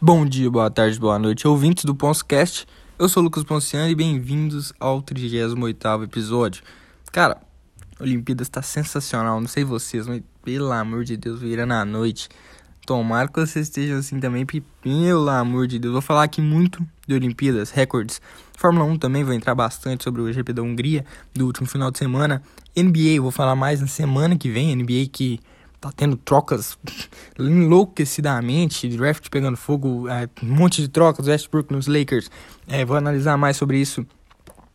Bom dia, boa tarde, boa noite, ouvintes do Ponscast. Eu sou o Lucas Ponciano e bem-vindos ao 38 episódio. Cara, Olimpíadas está sensacional, não sei vocês, mas pelo amor de Deus, virando a noite. Tomara que vocês estejam assim também, pelo amor de Deus, vou falar aqui muito de Olimpíadas, recordes. Fórmula 1 também vou entrar bastante sobre o GP da Hungria do último final de semana. NBA, vou falar mais na semana que vem, NBA que tá tendo trocas enlouquecidamente, draft pegando fogo, é, um monte de trocas, Westbrook nos Lakers. É, vou analisar mais sobre isso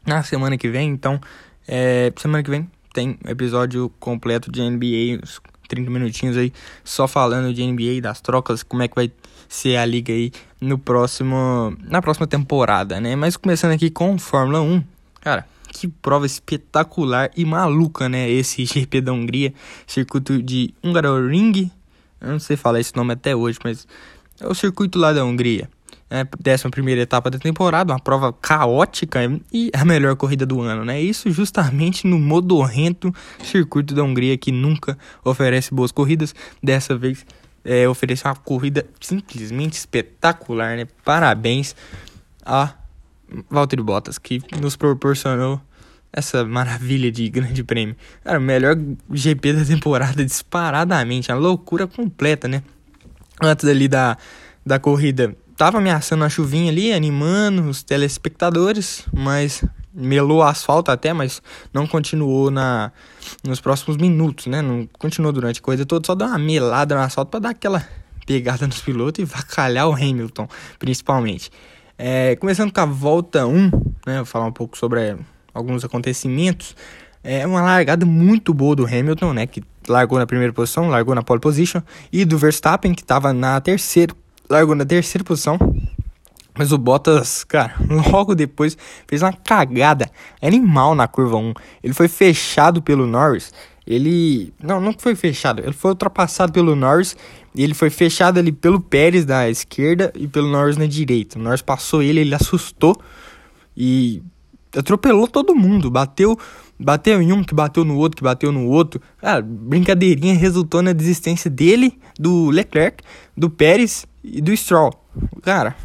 na semana que vem, então é, semana que vem tem episódio completo de NBA, uns 30 minutinhos aí, só falando de NBA, das trocas, como é que vai ser a liga aí no próximo, na próxima temporada, né? Mas começando aqui com Fórmula 1, cara, que prova espetacular e maluca, né? Esse GP da Hungria, circuito de Hungaroring. Eu não sei falar esse nome até hoje, mas é o circuito lá da Hungria. É, décima primeira etapa da temporada, uma prova caótica e a melhor corrida do ano, né? Isso justamente no modorrento circuito da Hungria que nunca oferece boas corridas. Dessa vez é, uma corrida simplesmente espetacular, né? Parabéns a Valtteri Bottas, que nos proporcionou essa maravilha de grande prêmio. Cara, o melhor GP da temporada disparadamente, a loucura completa, né? Antes ali da, da corrida, tava ameaçando a chuvinha ali, animando os telespectadores, mas melou o asfalto até, mas não continuou na nos próximos minutos, né? Não continuou durante a coisa toda, só deu uma melada no asfalto para dar aquela pegada nos pilotos e vacalhar o Hamilton, principalmente. É, começando com a volta 1, né, vou falar um pouco sobre é, alguns acontecimentos. É uma largada muito boa do Hamilton, né, que largou na primeira posição, largou na pole position, e do Verstappen, que estava na terceira, largou na terceira posição. Mas o Bottas, cara, logo depois fez uma cagada animal na curva 1. Ele foi fechado pelo Norris ele. Não, não foi fechado. Ele foi ultrapassado pelo Norris. E ele foi fechado ali pelo Pérez da esquerda e pelo Norris na direita. O Norris passou ele, ele assustou e atropelou todo mundo. Bateu, bateu em um, que bateu no outro, que bateu no outro. Cara, brincadeirinha resultou na desistência dele, do Leclerc, do Pérez e do Stroll. Cara,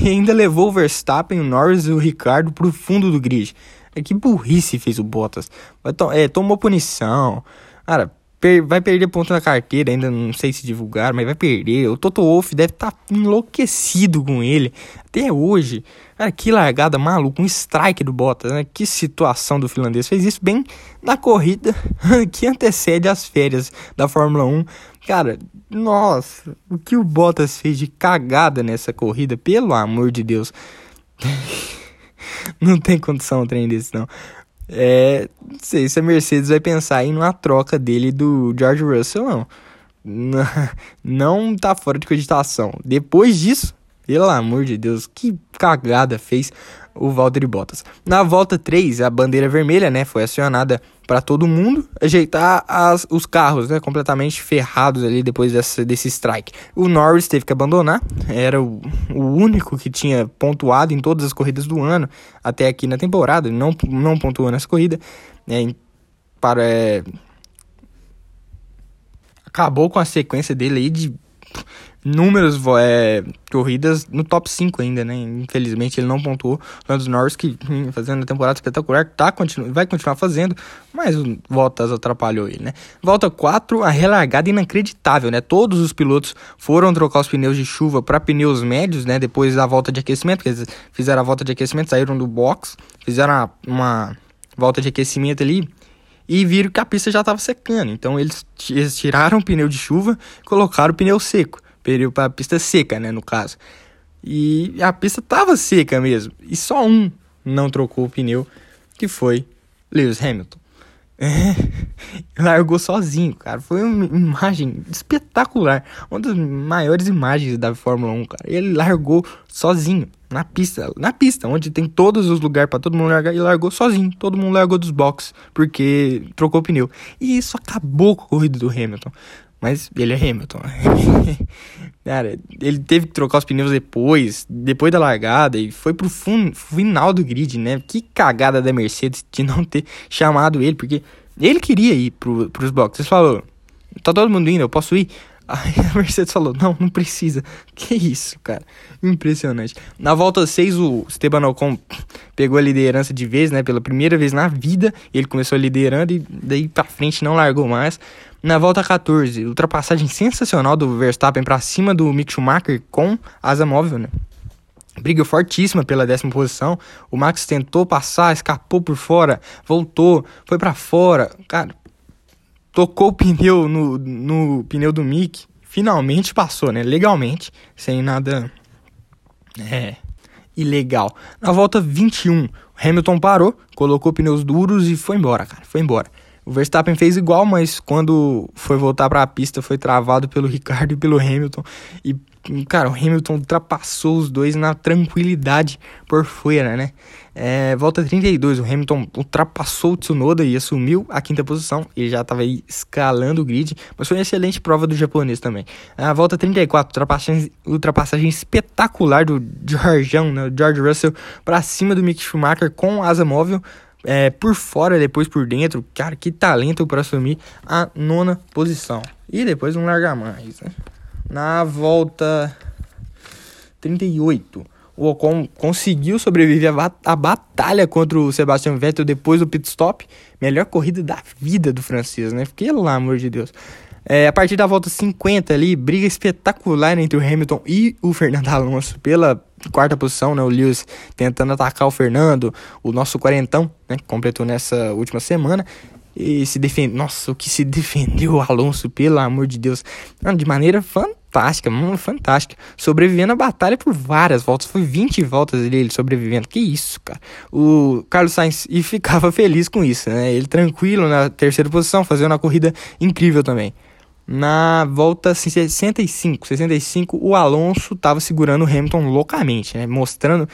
e ainda levou o Verstappen, o Norris e o Ricardo pro fundo do grid. É que burrice fez o Bottas. To é, tomou punição. Cara, per vai perder ponto na carteira, ainda não sei se divulgar, mas vai perder. O Toto Wolff deve estar tá enlouquecido com ele. Até hoje. Cara, que largada maluca, um strike do Bottas, né? Que situação do finlandês. Fez isso bem na corrida que antecede as férias da Fórmula 1. Cara, nossa, o que o Bottas fez de cagada nessa corrida, pelo amor de Deus. não tem condição um trem desse, não. É, não sei se a Mercedes vai pensar em uma troca dele do George Russell, não. Não tá fora de cogitação. Depois disso, pelo amor de Deus, que cagada fez o Valtteri Bottas. Na volta 3, a bandeira vermelha, né, foi acionada para todo mundo ajeitar as, os carros, né, completamente ferrados ali depois dessa, desse strike. O Norris teve que abandonar, era o, o único que tinha pontuado em todas as corridas do ano até aqui na temporada, não, não pontuou nessa corrida, né, para é, acabou com a sequência dele aí de números, é, corridas no top 5 ainda, né? Infelizmente ele não pontuou. Lando Norris, que fazendo a temporada espetacular, tá, continu vai continuar fazendo, mas o Bottas atrapalhou ele, né? Volta 4, a relargada inacreditável, né? Todos os pilotos foram trocar os pneus de chuva para pneus médios, né? Depois da volta de aquecimento, quer dizer, fizeram a volta de aquecimento, saíram do box, fizeram uma volta de aquecimento ali e viram que a pista já estava secando. Então eles, eles tiraram o pneu de chuva, colocaram o pneu seco período para a pista seca, né, no caso. E a pista tava seca mesmo. E só um não trocou o pneu, que foi Lewis Hamilton. É, largou sozinho, cara. Foi uma imagem espetacular. Uma das maiores imagens da Fórmula 1, cara. Ele largou sozinho na pista, na pista, onde tem todos os lugares para todo mundo largar, e largou sozinho. Todo mundo largou dos boxes porque trocou o pneu. E isso acabou com a corrida do Hamilton. Mas ele é Hamilton. Cara, ele teve que trocar os pneus depois, depois da largada, e foi pro final do grid, né? Que cagada da Mercedes de não ter chamado ele, porque ele queria ir pro, pros boxes. Ele falou: tá todo mundo indo, eu posso ir. Aí a Mercedes falou: Não, não precisa. Que isso, cara. Impressionante. Na volta 6, o Esteban Ocon pegou a liderança de vez, né? Pela primeira vez na vida. Ele começou liderando e daí pra frente não largou mais. Na volta 14, ultrapassagem sensacional do Verstappen para cima do Mick Schumacher com asa móvel, né? Briga fortíssima pela décima posição. O Max tentou passar, escapou por fora, voltou, foi para fora. Cara, tocou o pneu no, no pneu do Mick, finalmente passou, né? Legalmente, sem nada é, ilegal. Na volta 21, Hamilton parou, colocou pneus duros e foi embora, cara. Foi embora. O Verstappen fez igual, mas quando foi voltar para a pista foi travado pelo Ricardo e pelo Hamilton e cara, o Hamilton ultrapassou os dois na tranquilidade por fora, né? É, volta 32, o Hamilton ultrapassou o Tsunoda e assumiu a quinta posição. Ele já estava escalando o grid, mas foi uma excelente prova do japonês também. A volta 34, ultrapassagem, ultrapassagem espetacular do Georgeão, né? George Russell, para cima do Mick Schumacher com asa móvel. É, por fora, depois por dentro, cara, que talento para assumir a nona posição. E depois não largar mais, né? Na volta 38, o Ocon conseguiu sobreviver à batalha contra o Sebastian Vettel depois do pit stop. Melhor corrida da vida do francês, né? Pelo amor de Deus. É, a partir da volta 50 ali, briga espetacular entre o Hamilton e o Fernando Alonso pela quarta posição, né? O Lewis tentando atacar o Fernando, o nosso quarentão, né? Que completou nessa última semana. E se defende. Nossa, o que se defendeu o Alonso, pelo amor de Deus. De maneira fantástica, fantástica. Sobrevivendo a batalha por várias voltas. Foi 20 voltas dele sobrevivendo. Que isso, cara. O Carlos Sainz e ficava feliz com isso, né? Ele tranquilo na terceira posição, fazendo uma corrida incrível também. Na volta 65, 65, o Alonso estava segurando o Hamilton loucamente, né? Mostrando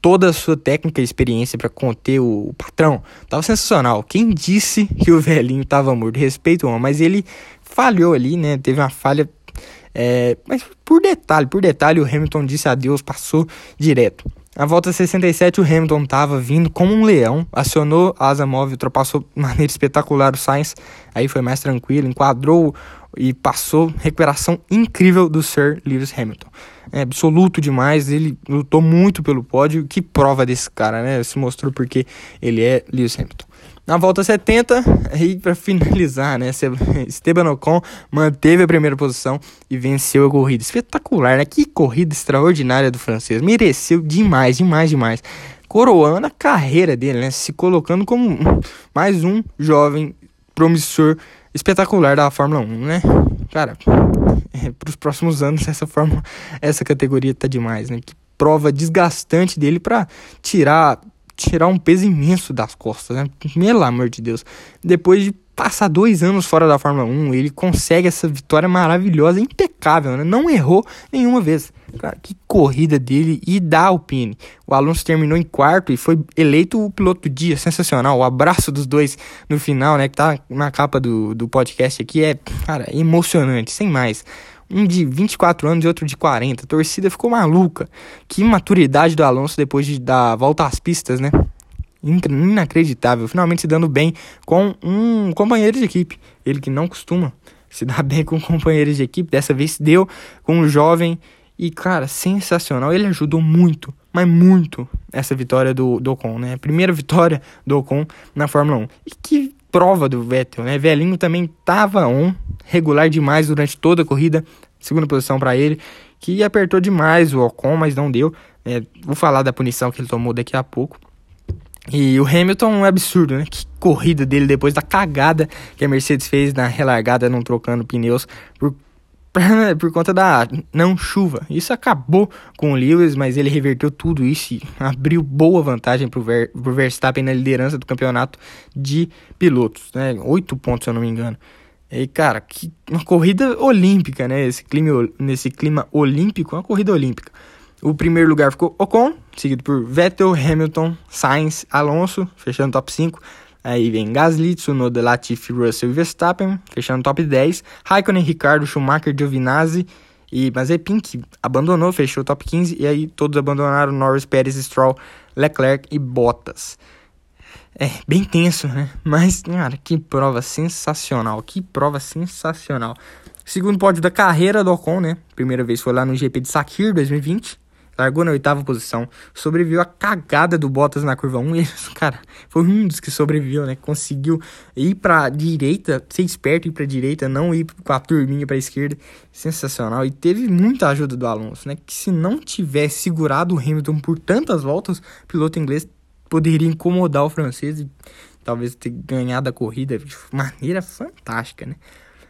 toda a sua técnica e experiência para conter o, o, patrão. Tava sensacional. Quem disse que o velhinho tava morto? Respeito, mas ele falhou ali, né? Teve uma falha. É, mas por detalhe, por detalhe, o Hamilton disse adeus, passou direto. Na volta 67, o Hamilton estava vindo como um leão, acionou a asa móvel, ultrapassou de maneira espetacular o Sainz, aí foi mais tranquilo, enquadrou e passou recuperação incrível do Sir Lewis Hamilton. É absoluto demais, ele lutou muito pelo pódio, que prova desse cara, né? Se mostrou porque ele é Lewis Hamilton. Na volta 70, aí para finalizar, né, Esteban Ocon manteve a primeira posição e venceu a corrida. Espetacular, né? Que corrida extraordinária do francês. Mereceu demais, demais, demais. Coroando a carreira dele, né? Se colocando como mais um jovem promissor espetacular da Fórmula 1, né? Cara, é, para os próximos anos essa forma, essa categoria tá demais, né? Que prova desgastante dele para tirar tirar um peso imenso das costas, né? Pelo amor de Deus. Depois de passar dois anos fora da Fórmula 1, ele consegue essa vitória maravilhosa, impecável, né? Não errou nenhuma vez. Cara, que corrida dele e da Alpine. O Alonso terminou em quarto e foi eleito o piloto do dia, sensacional. O abraço dos dois no final, né? Que tá na capa do, do podcast aqui, é, cara, emocionante, sem mais. Um de 24 anos e outro de 40. A torcida ficou maluca. Que maturidade do Alonso depois de dar volta às pistas, né? Inacreditável. Finalmente se dando bem com um companheiro de equipe. Ele que não costuma se dar bem com companheiros de equipe. Dessa vez se deu com um jovem e, cara, sensacional. Ele ajudou muito, mas muito, essa vitória do, do Ocon, né? Primeira vitória do Ocon na Fórmula 1. E que prova do Vettel, né? Velhinho também tava on, regular demais durante toda a corrida. Segunda posição para ele, que apertou demais o Ocon, mas não deu. É, vou falar da punição que ele tomou daqui a pouco. E o Hamilton é um absurdo, né? Que corrida dele depois da cagada que a Mercedes fez na relargada, não trocando pneus por por conta da não chuva. Isso acabou com o Lewis, mas ele reverteu tudo isso e abriu boa vantagem para o Ver, Verstappen na liderança do campeonato de pilotos, né? Oito pontos, se eu não me engano. E, cara, que uma corrida olímpica, né? Esse clima, nesse clima olímpico, uma corrida olímpica. O primeiro lugar ficou Ocon, seguido por Vettel, Hamilton, Sainz, Alonso, fechando top 5. Aí vem Gasly, Tsunoda, Latifi, Russell e Verstappen, fechando top 10. Raikkonen, Ricardo, Schumacher, Giovinazzi e Mazepin, que abandonou, fechou top 15. E aí todos abandonaram Norris, Pérez, Stroll, Leclerc e Bottas. É, bem tenso, né? Mas, cara, que prova sensacional, que prova sensacional. Segundo pódio da carreira do Ocon, né? Primeira vez foi lá no GP de Sakir 2020. Largou na oitava posição. Sobreviveu a cagada do Bottas na curva 1. E, cara, foi um dos que sobreviveu, né? Conseguiu ir pra direita, ser esperto, ir pra direita, não ir com a turminha pra esquerda. Sensacional. E teve muita ajuda do Alonso, né? Que se não tivesse segurado o Hamilton por tantas voltas, o piloto inglês poderia incomodar o francês e talvez ter ganhado a corrida de maneira fantástica, né?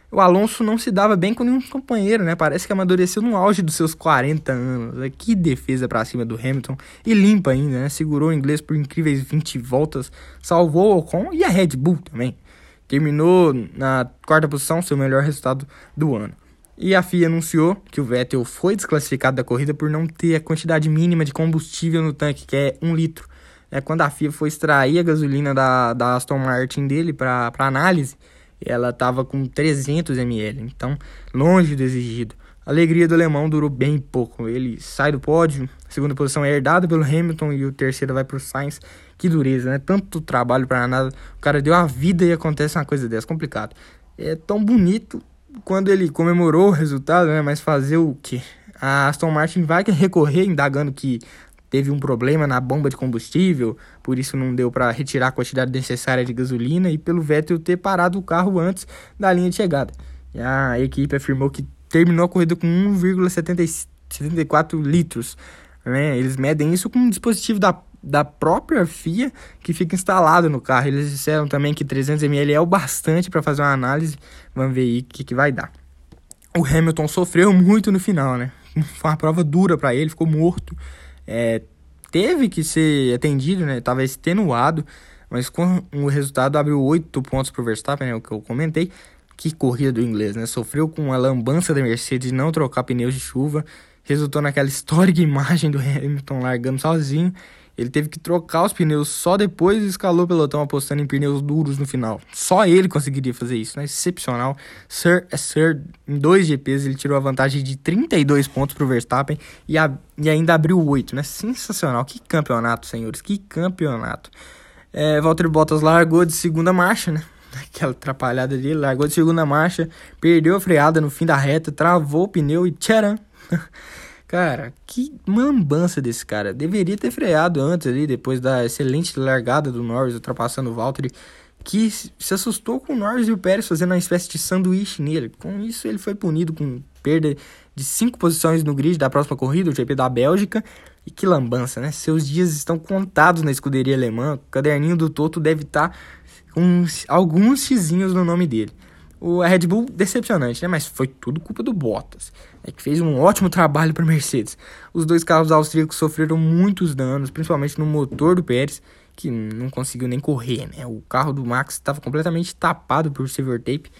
O Alonso não se dava bem com nenhum companheiro, né? Parece que amadureceu no auge dos seus 40 anos. Que defesa para cima do Hamilton. E limpa ainda, né? Segurou o inglês por incríveis 20 voltas. Salvou o Ocon e a Red Bull também. Terminou na quarta posição, seu melhor resultado do ano. E a FIA anunciou que o Vettel foi desclassificado da corrida por não ter a quantidade mínima de combustível no tanque, que é um litro. É, quando a FIA foi extrair a gasolina da, da Aston Martin dele para análise, ela estava com 300 ml, então longe do exigido. A alegria do alemão durou bem pouco. Ele sai do pódio, a segunda posição é herdada pelo Hamilton e o terceiro vai para o Sainz. Que dureza, né? Tanto trabalho para nada. O cara deu a vida e acontece uma coisa dessa, complicado. É tão bonito quando ele comemorou o resultado, né? Mas fazer o quê? A Aston Martin vai recorrer, indagando que teve um problema na bomba de combustível, por isso não deu para retirar a quantidade necessária de gasolina e pelo Vettel ter parado o carro antes da linha de chegada. E a equipe afirmou que terminou a corrida com 1,74 litros. Né? Eles medem isso com um dispositivo da, da própria FIA que fica instalado no carro. Eles disseram também que 300 ml é o bastante para fazer uma análise. Vamos ver aí o que, que vai dar. O Hamilton sofreu muito no final, né? Foi uma prova dura para ele, ficou morto é, teve que ser atendido, né? Tava extenuado, mas com o resultado abriu oito pontos para o Verstappen, né? O que eu comentei. Que corrida do inglês, né? Sofreu com a lambança da Mercedes de não trocar pneus de chuva. Resultou naquela histórica imagem do Hamilton largando sozinho ele teve que trocar os pneus só depois e escalou o pelotão apostando em pneus duros no final. Só ele conseguiria fazer isso, né? Excepcional. Sir é Sir, em dois GPs ele tirou a vantagem de 32 pontos para o Verstappen e, a, e ainda abriu 8, né? Sensacional. Que campeonato, senhores. Que campeonato. É, Valtteri Bottas largou de segunda marcha, né? Aquela atrapalhada dele, largou de segunda marcha, perdeu a freada no fim da reta, travou o pneu e tcharam! Cara, que mambança desse cara. Deveria ter freado antes ali, depois da excelente largada do Norris ultrapassando o Valtteri, que se assustou com o Norris e o Pérez fazendo uma espécie de sanduíche nele. Com isso, ele foi punido com perda de cinco posições no grid da próxima corrida, o GP da Bélgica. E que lambança, né? Seus dias estão contados na escuderia alemã. O caderninho do Toto deve estar tá com alguns xizinhos no nome dele. O, Red Bull, decepcionante, né? Mas foi tudo culpa do Bottas, é que fez um ótimo trabalho para Mercedes. Os dois carros austríacos sofreram muitos danos, principalmente no motor do Pérez, que não conseguiu nem correr, né? O carro do Max estava completamente tapado por silver tape.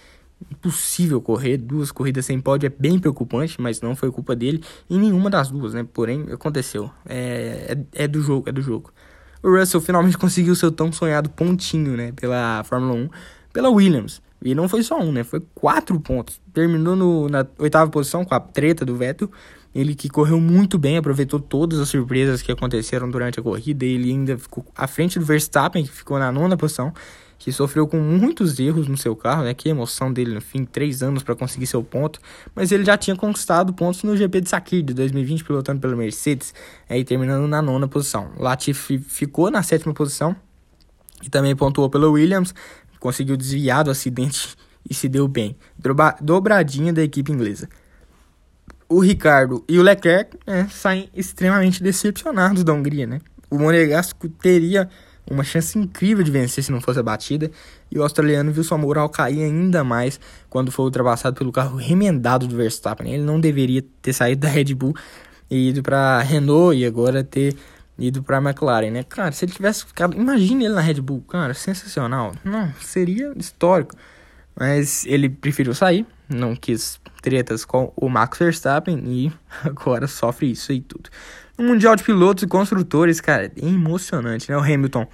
Impossível correr, duas corridas sem pódio é bem preocupante, mas não foi culpa dele em nenhuma das duas, né? Porém, aconteceu. É, é, é do jogo, é do jogo. O Russell finalmente conseguiu seu tão sonhado pontinho, né? Pela Fórmula 1, pela Williams. E não foi só um, né? Foi quatro pontos. Terminou no, na oitava posição com a treta do Vettel. Ele que correu muito bem, aproveitou todas as surpresas que aconteceram durante a corrida. Ele ainda ficou à frente do Verstappen, que ficou na nona posição, que sofreu com muitos erros no seu carro, né? Que emoção dele no fim, três anos para conseguir seu ponto. Mas ele já tinha conquistado pontos no GP de Sakir de 2020, pilotando pela Mercedes, aí terminando na nona posição. Latifi ficou na sétima posição e também pontuou pela Williams, conseguiu desviar do acidente e se deu bem. Dobradinha da equipe inglesa. O Ricardo e o Leclerc né, saem extremamente decepcionados da Hungria, né? O Monegasco teria uma chance incrível de vencer se não fosse a batida, e o australiano viu sua moral cair ainda mais quando foi ultrapassado pelo carro remendado do Verstappen. Ele não deveria ter saído da Red Bull e ido para Renault e agora ter ido pra McLaren, né? Cara, se ele tivesse ficado. Imagine ele na Red Bull, cara, sensacional. Não, seria histórico. Mas ele preferiu sair, não quis tretas com o Max Verstappen e agora sofre isso e tudo. No Mundial de Pilotos e Construtores, cara, é emocionante, né? O Hamilton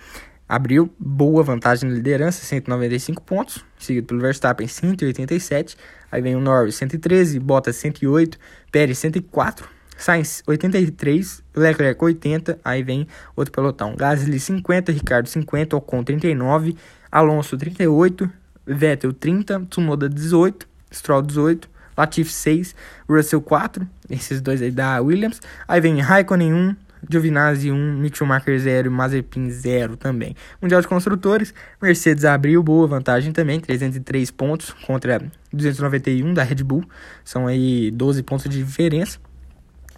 abriu boa vantagem na liderança, 195 pontos, seguido pelo Verstappen, 187. Aí vem o Norris, 113, Bottas, 108, Pérez, 104. Sainz 83, Leclerc 80, aí vem outro pelotão. Gasly 50, Ricardo 50, Ocon 39, Alonso 38, Vettel 30, Tsunoda 18, Stroll 18, Latifi 6, Russell 4, esses dois aí da Williams. Aí vem Raikkonen 1, Giovinazzi 1, Mick Schumacher 0 e Mazepin 0 também. Mundial de Construtores, Mercedes abriu boa vantagem também, 303 pontos contra 291 da Red Bull, são aí 12 pontos de diferença.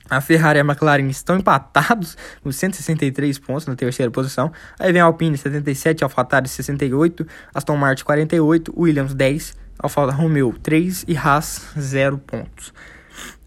A Ferrari e a McLaren estão empatados com 163 pontos na terceira posição. Aí vem a Alpine 77, AlphaTauri 68, Aston Martin 48, Williams 10, Alfa Romeo 3 e Haas 0 pontos.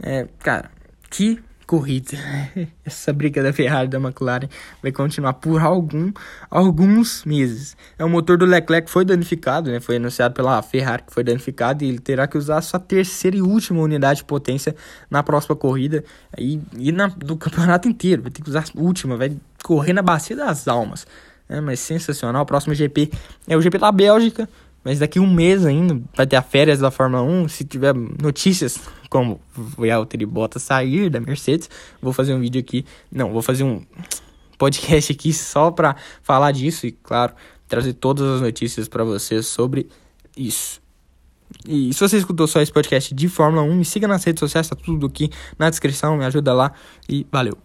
É, cara, que corrida. Essa briga da Ferrari da McLaren vai continuar por algum, alguns meses. É o motor do Leclerc foi danificado, né? Foi anunciado pela Ferrari que foi danificado e ele terá que usar sua terceira e última unidade de potência na próxima corrida e, e na, do campeonato inteiro. Vai ter que usar a última, vai correr na bacia das almas. É, mas sensacional. O próximo GP é o GP da Bélgica. Mas daqui um mês ainda vai ter a férias da Fórmula 1. Se tiver notícias como o Valtteri Bottas sair da Mercedes, vou fazer um vídeo aqui. Não, vou fazer um podcast aqui só para falar disso e, claro, trazer todas as notícias para vocês sobre isso. E se você escutou só esse podcast de Fórmula 1, me siga nas redes sociais, tá tudo aqui na descrição, me ajuda lá e valeu.